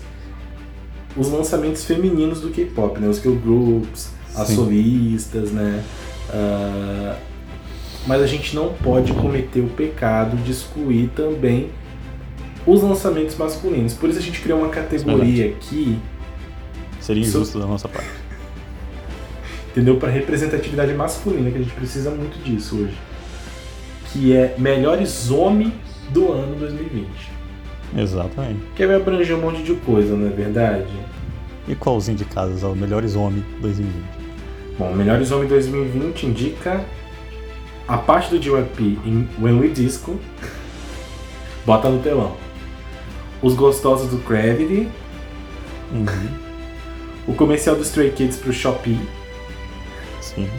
os lançamentos femininos do K-pop, né? Os girl groups, as Sim. solistas, né? Ah, mas a gente não pode cometer o pecado de excluir também os lançamentos masculinos. Por isso a gente criou uma categoria aqui Seria injusto da nossa parte. entendeu? Para representatividade masculina, que a gente precisa muito disso hoje. Que é melhores homem do ano 2020. Exatamente. Que vai abranger um monte de coisa, não é verdade? E qual os indicados ao Melhores Homem 2020? Bom, melhores homem 2020 indica a parte do JYP em When We Disco. Bota no telão. Os gostosos do Gravity. Uhum. O comercial do Stray Kids pro Shopee. Sim.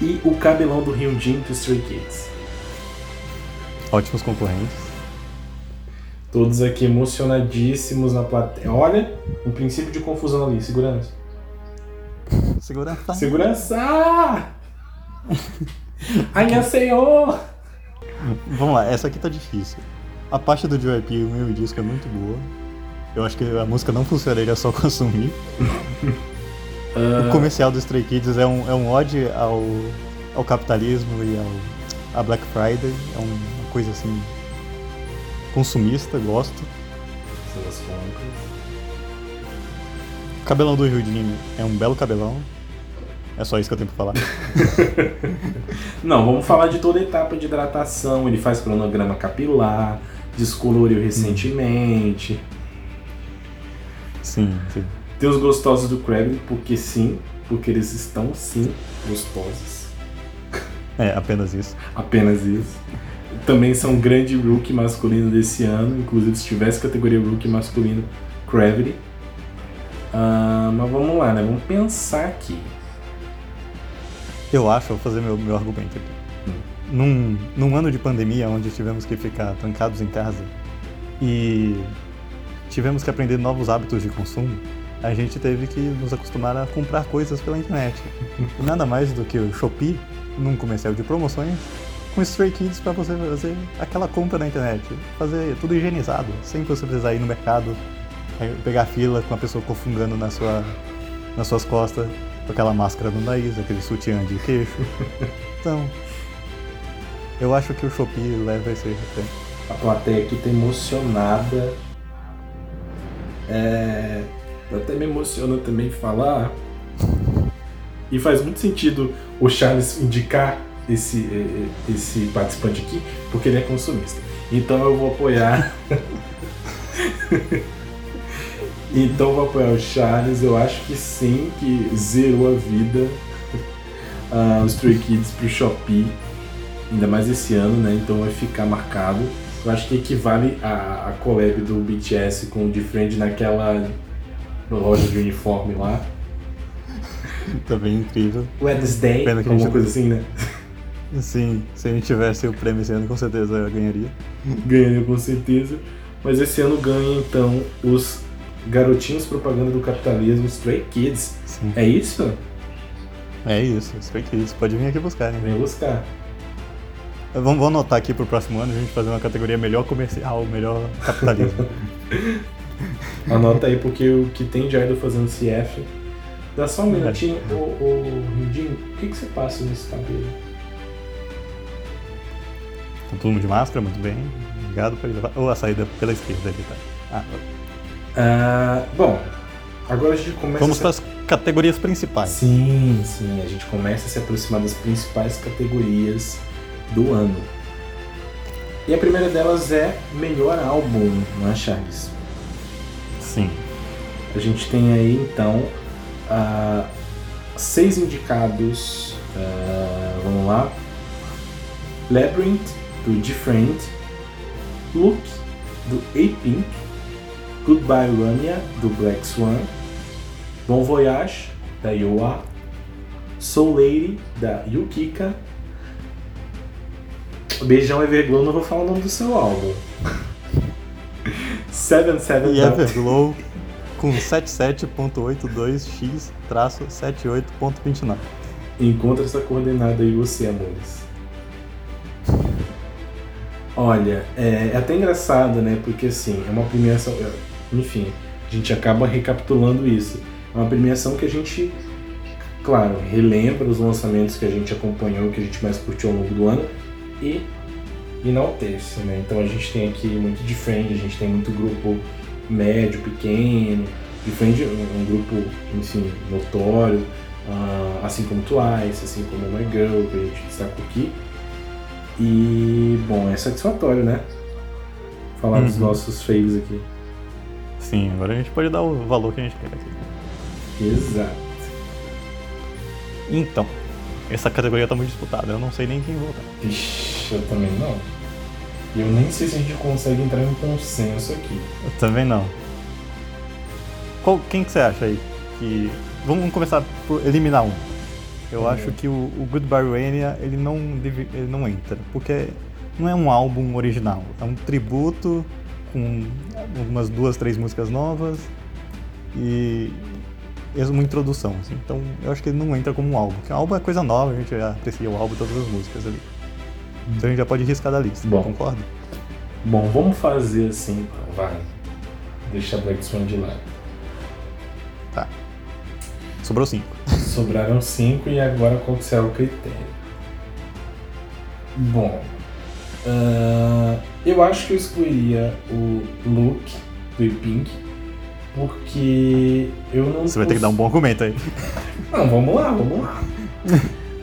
e o cabelão do Hyunjin do Stray Kids. Ótimos concorrentes. Todos aqui emocionadíssimos na plateia. Olha, um princípio de confusão ali, segurança. Segurança. Segurança! Ai, senhor! Vamos lá, essa aqui tá difícil. A parte do JYP, o meu disco é muito boa. Eu acho que a música não funcionaria só com a Sumi. Ah, O comercial do Stray Kids é um, é um ode ao, ao capitalismo e ao, a Black Friday. É um- uma coisa assim. Consumista, gosto. compras. O cabelão do Ryujin é um belo cabelão. É só isso que eu tenho pra falar. Não, vamos falar de toda a etapa de hidratação. Ele faz cronograma capilar, descoloriu recentemente. Sim, sim. Tem os gostosos do Krabby, porque sim, porque eles estão sim gostosos. É, apenas isso. Apenas isso. Também são grande rookie masculino desse ano, inclusive se tivesse categoria rookie masculino, Gravity. Ah, mas vamos lá, né? Vamos pensar aqui. Eu acho, vou fazer meu, meu argumento aqui. Num, num ano de pandemia, onde tivemos que ficar trancados em casa e tivemos que aprender novos hábitos de consumo, a gente teve que nos acostumar a comprar coisas pela internet. Nada mais do que o Shopee, num comercial de promoções, com Stray Kids para você fazer aquela compra na internet. Fazer tudo higienizado, sem você precisar ir no mercado, pegar fila com a pessoa cofungando na sua, nas suas costas, com aquela máscara no nariz, aquele sutiã de queixo. Então, eu acho que o Shopee leva esse referente. A plateia aqui tá emocionada. É... Até me emociona também falar. E faz muito sentido o Charles indicar esse, esse participante aqui, porque ele é consumista. Então eu vou apoiar. então eu vou apoiar o Charles. Eu acho que sim, que zerou a vida. ah, os Stray Kids pro Shopee ainda mais esse ano, né? Então vai ficar marcado. Eu acho que equivale a, a collab do BTS com o Different naquela loja de uniforme lá. Também incrível. Wednesday, Pena que a alguma gente- coisa assim, né? Sim, se a gente tivesse o prêmio esse ano, com certeza eu ganharia. Ganharia com certeza. Mas esse ano ganha então os garotinhos propaganda do capitalismo, Stray Kids. Sim. É isso? É isso, Stray Kids. Pode vir aqui buscar, hein? Vem buscar. Vamos, vamos anotar aqui pro próximo ano a gente fazer uma categoria melhor comercial, melhor capitalismo. Anota aí, porque o que tem de idol fazendo CF. Dá só um minutinho. Ô, ô Rindinho, o que, que você passa nesse cabelo? Todo mundo de máscara, muito bem. Obrigado por levar. Ou a saída pela esquerda ali, tá? Ah, Ah, bom, agora a gente começa vamos para as categorias principais. Sim, sim, a gente começa a se aproximar das principais categorias do ano. E a primeira delas é melhor álbum, não é, Charles? Sim. A gente tem aí então ah, seis indicados. ah, vamos lá. Labyrinth, do Different. Look, do A-Pink. Goodbye Rania, do Black Swan. Bon Voyage, da Yoa. Soul Lady, da Yukika. Beijão Everglow, não vou falar o nome do seu álbum. Seven Seven E da- Everglow com 77.82x-78.29. Encontra essa coordenada aí você, amores. Olha, é, é até engraçado, né? Porque assim, é uma premiação. Enfim, a gente acaba recapitulando isso. É uma premiação que a gente, claro, relembra os lançamentos que a gente acompanhou, que a gente mais curtiu ao longo do ano e enaltece, né? Então a gente tem aqui muito de friend, a gente tem muito grupo médio, pequeno, de friend, um, grupo, enfim, notório, ah, assim como Twice, assim como My Girl, que a gente destacou aqui. E, bom, é satisfatório, né? Falar dos Uhum. nossos faves aqui. Sim, agora a gente pode dar o valor que a gente quer aqui. Exato. Então, essa categoria tá muito disputada, eu não sei nem quem votar. Vixe, eu também não. E eu nem sei se a gente consegue entrar em um consenso aqui. Eu também não. Qual, quem que você acha aí? Que. Vamos começar por eliminar um. Eu acho que o, o Goodbye Rania, ele não, deve- ele não entra, porque não é um álbum original, é um tributo com umas duas, três músicas novas e e uma introdução, assim. Então eu acho que ele não entra como um álbum, porque o álbum é coisa nova, a gente já aprecia o álbum, todas as músicas ali. Então a gente já pode riscar da lista, Bom. concorda? Bom, vamos fazer assim, vai. Deixa Black Swan de lado. Sobrou cinco. Sobraram cinco e agora qual será o critério? Bom, ah, eu acho que eu escolheria o look do Pink porque eu não. Você vai ter que dar um bom argumento aí. Não, vamos lá, vamos lá.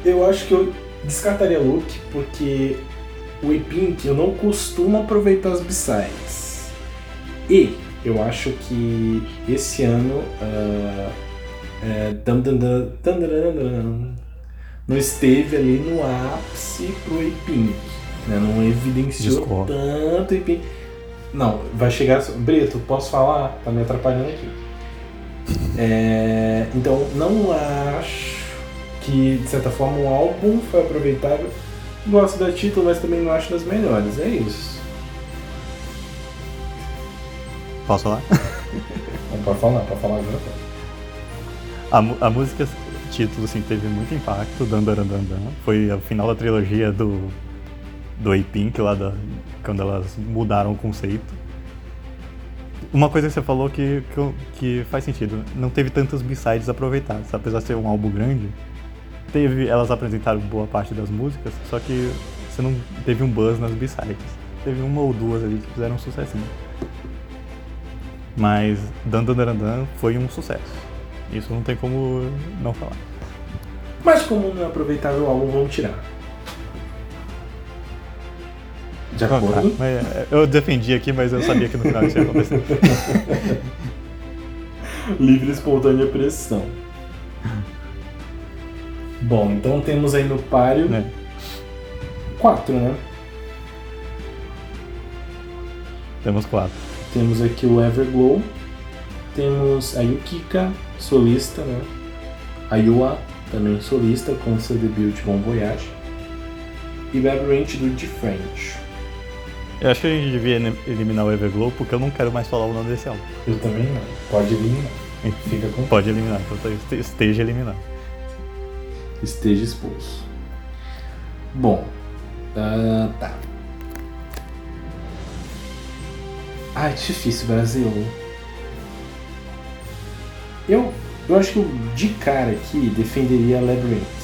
eu acho que eu descartaria look porque o E-Pink eu não costumo aproveitar as b-sides. E eu acho que esse ano ah, é, não esteve ali no ápice pro E-Pink. Né? Não evidenciou Discordo. tanto E-Pink. Não, vai chegar. Brito, posso falar? Tá me atrapalhando aqui. É, então, não acho que, de certa forma, o álbum foi aproveitável. Gosto da título, mas também não acho das melhores. É isso. Posso falar? Não pode falar, pode falar agora. A, a música título assim, teve muito impacto, Dan Dan Dan Dan. Foi o final da trilogia do, do A-Pink, lá da, quando elas mudaram o conceito. Uma coisa que você falou que, que, que faz sentido, não teve tantas b-sides aproveitadas, apesar de ser um álbum grande. Teve, elas apresentaram boa parte das músicas, só que você não teve um buzz nas b-sides. Teve uma ou duas ali que fizeram um sucessinho. Mas Dan Dan Dan Dan foi um sucesso. Isso não tem como não falar. Mas como não é aproveitável o álbum, vamos tirar. De acordo? É, eu defendi aqui, mas eu sabia que no final isso ia acontecer. Livre espontânea pressão. Bom, então temos aí no páreo né? quatro, né? Temos quatro. Temos aqui o Everglow, temos a Yukika, solista, né? A Yua, também solista, com seu debut Bon Voyage. E Labyrinth do De French. Eu acho que a gente devia elim- eliminar o Everglow porque eu não quero mais falar o nome desse álbum. Eu também não. Pode eliminar. Fica com Pode eliminar, então este- esteja eliminado. esteja expulso. Bom, ah, tá. Ah, é difícil, Brasil. Eu, eu acho que eu, de cara aqui defenderia Labyrinth.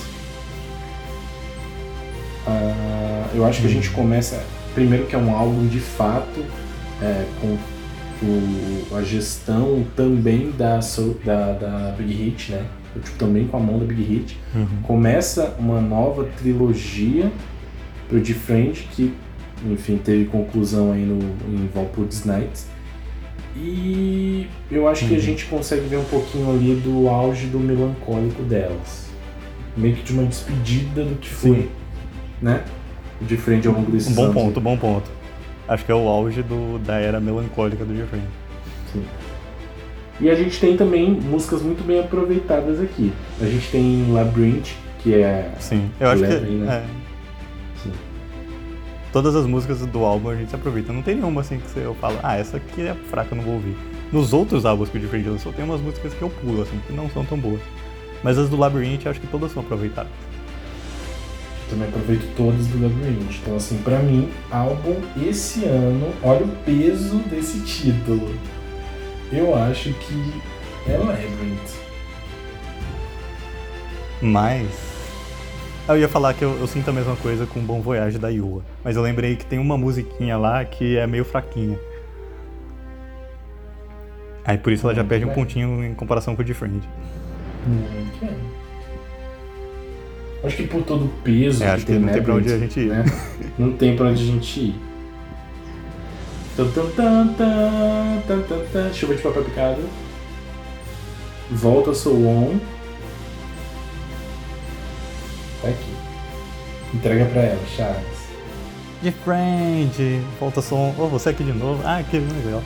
Ah, eu acho que a gente começa. Primeiro que é um álbum de fato, é, com o- a gestão também da, da, da Big Hit, né? Tipo, também com a mão da Big Hit começa uma nova trilogia pro De Friend, que enfim teve conclusão aí no, em Valpurgis Nights. E eu acho que a Uhum. gente consegue ver um pouquinho ali do auge do melancólico delas. Meio que de uma despedida do que foi, Sim. né? De Friend ao longo desses Um bom anos. ponto, bom ponto. Acho que é o auge do, da era melancólica do Jeffrey. Sim. E a gente tem também músicas muito bem aproveitadas aqui. A gente tem Labyrinth, que é Sim, eu acho que. Né? é. Todas as músicas do álbum a gente se aproveita. Não tem nenhuma assim que eu falo, ah, essa aqui é fraca, eu não vou ouvir. Nos outros álbuns que o Jeffrey lançou, tem umas músicas que eu pulo, assim, que não são tão boas. Mas as do Labyrinth, eu acho que todas são aproveitadas. Também aproveito todas do Labyrinth. Então, assim, pra mim, álbum esse ano, olha o peso desse título. Eu acho que é Labyrinth. Mas. Eu ia falar que eu, eu sinto a mesma coisa com Bom Voyage da Yua. Mas eu lembrei que tem uma musiquinha lá que é meio fraquinha. Aí por isso ela já Hum, perde um é. pontinho em comparação com o de Friend. Muito bem. Acho que por todo o peso É, acho que não tem pra onde a gente ir. né? Não tem pra onde a gente ir. Chuva de papel picado. Volta So On. Tá aqui. Entrega pra ela, Charles. De Friend, falta som. Oh, você aqui de novo? Ah, que legal.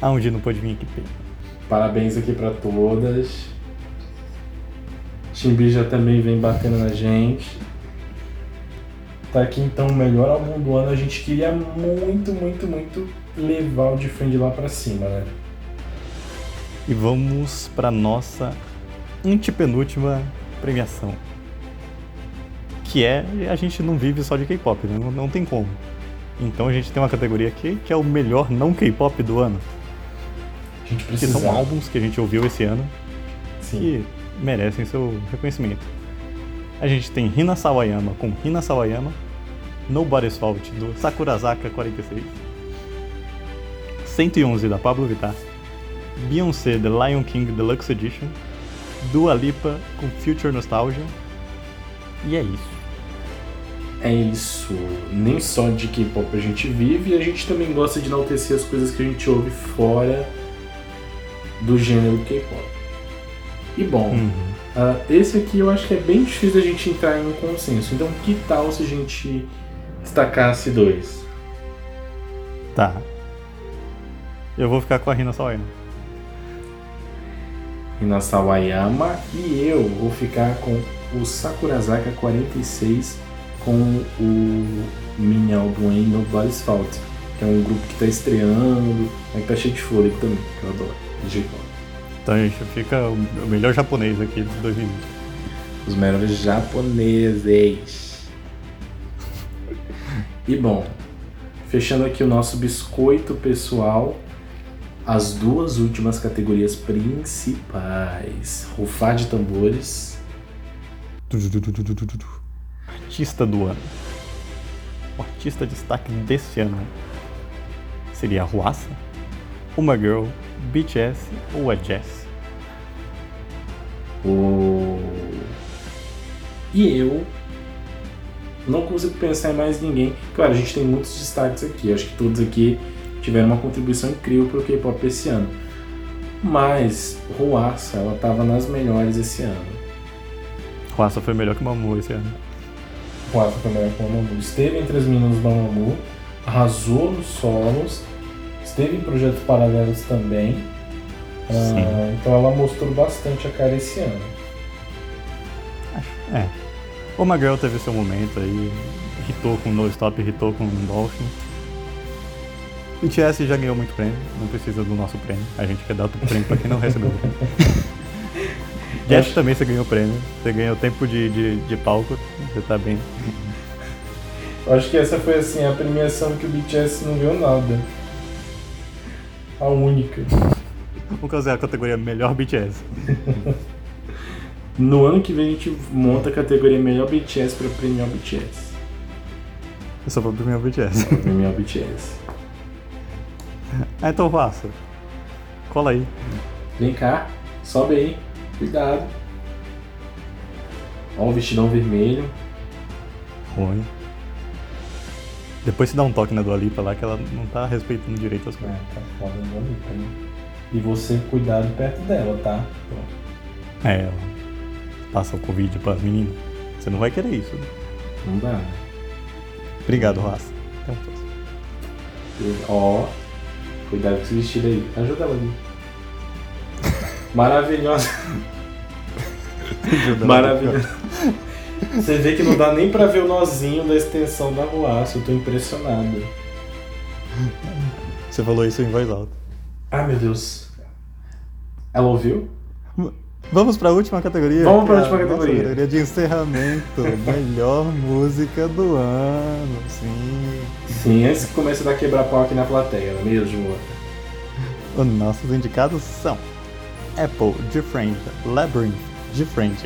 ah, um dia não pôde vir aqui. Parabéns aqui pra todas. Timbi já também vem batendo na gente. Tá aqui então o melhor álbum do ano. A gente queria muito, muito, muito levar o Defend lá pra cima, né? E vamos pra nossa antepenúltima premiação. Que é a gente não vive só de K-pop, né? não, não tem como. Então a gente tem uma categoria aqui que é o melhor não K-pop do ano. A gente Que precisa. são álbuns que a gente ouviu esse ano Sim. que merecem seu reconhecimento. A gente tem Hina Sawayama com Hina Sawayama, Nobody's Fault do Sakurazaka 46, 111 da Pablo Vittar, Beyoncé The Lion King Deluxe Edition, Dua Lipa com Future Nostalgia, e é isso. É isso. Nem só de K-pop a gente vive, a gente também gosta de enaltecer as coisas que a gente ouve fora do gênero K-pop. E bom, Uhum. ah, esse aqui eu acho que é bem difícil a gente entrar em um consenso. Então, que tal se a gente destacasse dois? Tá. Eu vou ficar com a Hina Sawayama. Hina Sawayama e eu vou ficar com o Sakurazaka 46 com o mini álbum aí Nobody's Fault, que é um grupo que tá estreando, mas que tá cheio de fôlego também, que eu adoro. de J-pop. Então gente fica o o melhor japonês aqui de 2020. Os melhores japoneses. E bom, fechando aqui o nosso biscoito pessoal, as duas últimas categorias principais: Rufar de tambores. Artista do ano. O artista destaque desse ano seria a Ruassa, Uma Girl, BTS ou a Jess? O... E eu não consigo pensar em mais ninguém. Claro, a gente tem muitos destaques aqui. Acho que todos aqui tiveram uma contribuição incrível pro K-pop esse ano. Mas Ruassa, ela tava nas melhores esse ano. Ruassa foi melhor que Mamu esse ano. Ruassa foi melhor que o Mamamoo. Esteve entre as meninas do Mamamoo, arrasou nos solos, esteve em projetos paralelos também. Ah, então ela mostrou bastante a cara esse ano. É. Uma Girl teve seu momento aí, hitou com No Stop, hitou com Dolphin. BTS já ganhou muito prêmio, não precisa do nosso prêmio. A gente quer dar outro prêmio pra quem não recebeu o prêmio. Jess também você ganhou prêmio, você ganhou tempo de, de, de palco, você tá bem. Eu acho que essa foi assim a premiação que o BTS não ganhou nada. A única. Vamos fazer a categoria melhor BTS. No ano que vem a gente monta a categoria melhor BTS pra premiar o BTS. Eu só vou premiar o BTS. Pra premiar o BTS. Ah, então faça. Cola aí. Vem cá, sobe aí, cuidado. Ó o vestidão vermelho. Ruim. Depois se dá um toque na Dua Lipa lá que ela não tá respeitando direito as É, coisas. tá foda no Anitta, né? E você cuidado perto dela, tá? Pronto. É, ela passa o Covid pras meninas. Você não vai querer isso. né? Não dá, né? Obrigado, Raça. Até a próxima. Ó, cuidado com esse vestido aí. Ajuda ela ali. Maravilhosa. Maravilhosa. Você vê que não dá nem pra ver o nozinho da extensão da ruaça. Eu tô impressionado. Você falou isso em voz alta. Ah, meu Deus. Ela ouviu? Vamos pra última categoria. Vamos que é última a nossa categoria. categoria de encerramento. Melhor música do ano. Sim. Sim, antes que comece a dar quebrar pau aqui na plateia, não é mesmo? Os nossos indicados são Apple, Different, Labyrinth, Different,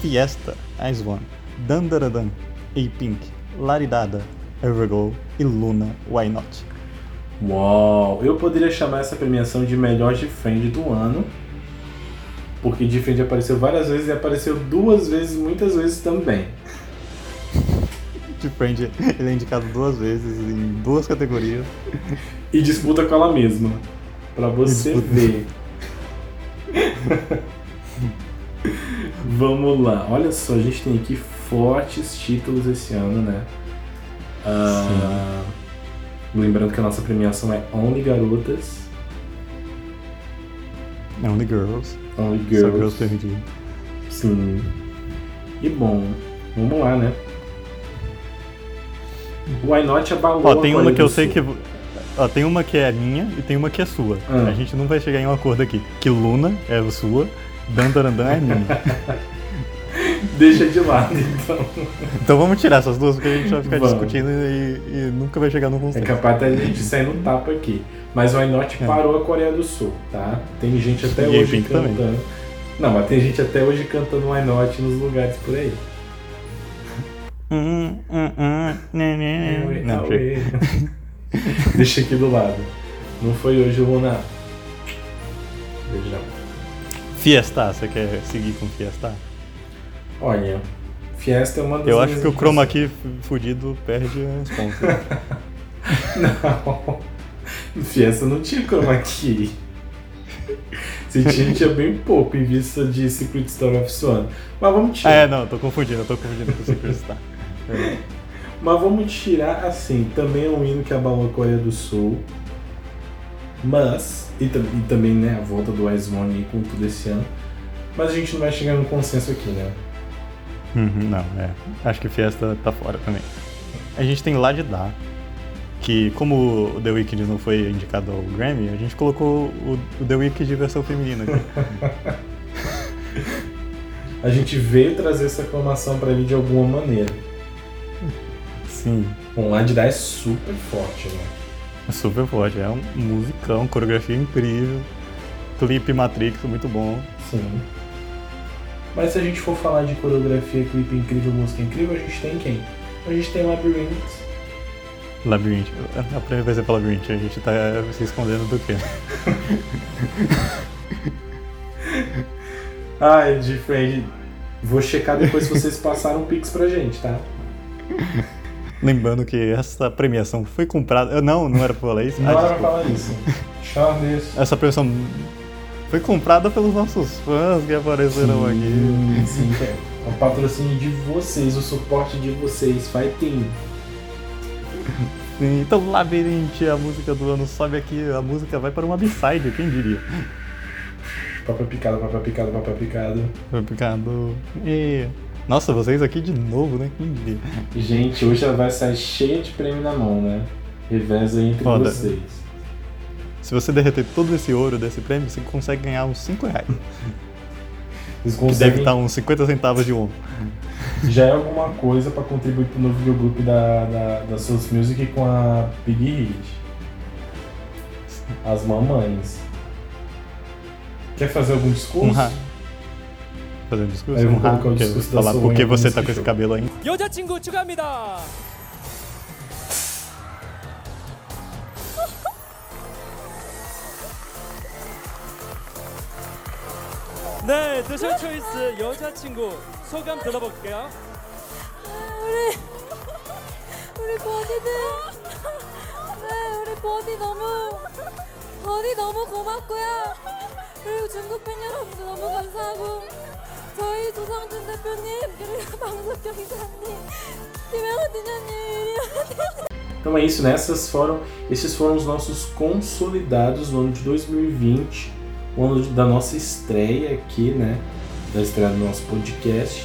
Fiesta, Ice One, Dandaradan, A-Pink, Laridada, Everglow e Luna, Why Not? Uau! Eu poderia chamar essa premiação de melhor Defend do ano. Porque Defend apareceu várias vezes e apareceu duas vezes, muitas vezes também. Different, ele é indicado duas vezes em duas categorias. E disputa com ela mesma. Pra você ver. Vamos lá. Olha só, a gente tem aqui fortes títulos esse ano, né? Ah, lembrando que a nossa premiação é Only Garotas. É Only Girls, Only só Girls. Girls permitido. Sim. E bom, vamos lá, né? O Why Not abalou Ó, tem uma Coreia que eu sei Sul. que. Ó, tem uma que é minha e tem uma que é sua. Ah. A gente não vai chegar em um acordo aqui. Que Luna é sua, Dandarandan é minha. Deixa de lado, então. Então vamos tirar essas duas porque a gente vai ficar Vamos. discutindo e, e nunca vai chegar no É consenso. capaz até a gente sair no tapa aqui. Mas o Not É. parou a Coreia do Sul, tá? Tem gente até E hoje Pink também. cantando. Não, mas tem gente até hoje cantando Not nos lugares por aí. Hum, hum, hum, né, né. Não, chega. Deixa aqui do lado. Não foi hoje, Luna. Beijão. Fiesta, você quer seguir com Fiesta? Olha, Fiesta é uma das Eu acho que o Chroma Key fudido perde os pontos. Não. Fiesta não tinha chroma key. Se tinha, tinha bem pouco em vista de Secret Story of Swan. Mas vamos tirar. é, não, tô confundindo, tô confundindo com o Secret Star. É. Mas vamos tirar assim. Também é um hino que abalou a Coreia do Sul. Mas. E, e também, né, a volta do Ice One com tudo esse ano. Mas a gente não vai chegar num consenso aqui, né? Uhum, não, é. Acho que Fiesta tá fora também. A gente tem Lá de Dar, que como o The Wicked não foi indicado ao Grammy, a gente colocou o, o The Wicked versão feminina aqui. A gente veio trazer essa aclamação pra ele de alguma maneira. Sim, Bom, de dar é super forte, né? é super forte. É um musicão, coreografia incrível, clipe Matrix muito bom. Sim. Mas se a gente for falar de coreografia, clipe incrível, música incrível, a gente tem quem? A gente tem Labyrinth. Labyrinth. A primeira vez é pra Labyrinth, a gente tá se escondendo do quê? Ai, de frente. Vou checar depois se vocês passaram um pix pra gente, tá? Lembrando que essa premiação foi comprada. Não, não era pra falar isso? Não Ah, era pra falar isso. Charles. Essa premiação foi comprada pelos nossos fãs que apareceram aqui. Sim, é o patrocínio de vocês, o suporte de vocês. Vai ter. Sim, Então, Labyrinth, a música do ano, sobe aqui, a música vai para uma B-side, quem diria? Papel picado, papel picado, papel picado. Vai ficar do. E... Nossa, vocês aqui de novo, né? Quem diria? Gente, hoje ela vai sair cheia de prêmio na mão, né? Reveza aí entre Foda. vocês. Se você derreter todo esse ouro desse prêmio, você consegue ganhar uns 5 reais. Vocês Que deve conseguem estar uns 50 centavos de um já é alguma coisa pra contribuir pro novo videogrupo da, da, da Source Music com a Big Hit. As mamães. Quer fazer algum discurso? Um ra- Fazendo discurso? Aí eu vou Um ra- colocar o que- discurso da Falar sua por que mãe você como tá esse com esse show. cabelo ainda. 여자친구 축하합니다. 네, 드셔 초이스 여자친구 소감 들어볼게요. 우리 우리 버디들 네 우리 버디 너무 버디 너무 고맙고요 그리고 중국 팬 여러분들 너무 감사하고 저희 조상준 대표님 그리고 방석경 이사님 김영은 디자님 이리와 Então é isso, né? Essas foram, esses foram os nossos consolidados do ano de 2020, o ano de- da nossa estreia aqui, né? Da estreia do nosso podcast.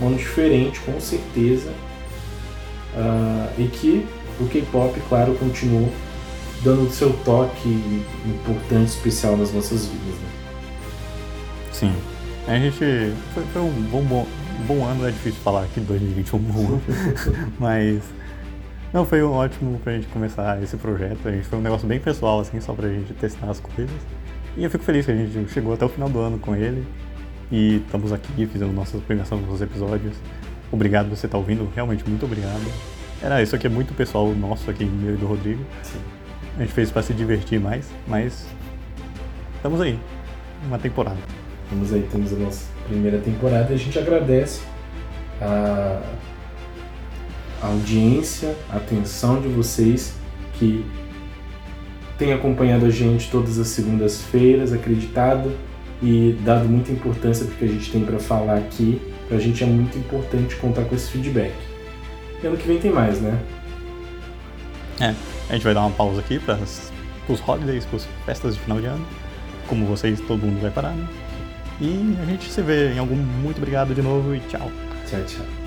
Um ano diferente, com certeza. Ah, e que o K-pop, claro, continuou dando o seu toque importante, especial nas nossas vidas. Né? Sim. A gente. Foi, foi um bom, bom, bom ano, é difícil falar que 2020 foi um bom ano. Mas. Não, foi um ótimo pra gente começar esse projeto. A gente foi um negócio bem pessoal, assim, só pra gente testar as coisas. E eu fico feliz que a gente chegou até o final do ano com ele. E estamos aqui, fizemos nossa premiação dos episódios. Obrigado por você estar ouvindo, realmente muito obrigado. Era isso aqui é muito pessoal nosso aqui, meu e do Rodrigo. A gente fez pra se divertir mais, mas estamos aí. Uma temporada. Vamos aí, temos a nossa primeira temporada e a gente agradece a, a audiência, a atenção de vocês que têm acompanhado a gente todas as segundas-feiras, acreditado e dado muita importância porque a gente tem para falar aqui. Pra gente é muito importante contar com esse feedback. E ano que vem tem mais, né? É, a gente vai dar uma pausa aqui para os holidays, para as festas de final de ano. Como vocês, todo mundo vai parar, né? E a gente se vê em algum. Muito obrigado de novo e tchau. Tchau, tchau.